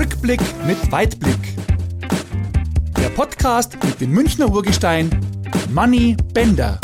Rückblick mit Weitblick. Der Podcast mit dem Münchner Urgestein Money Bender.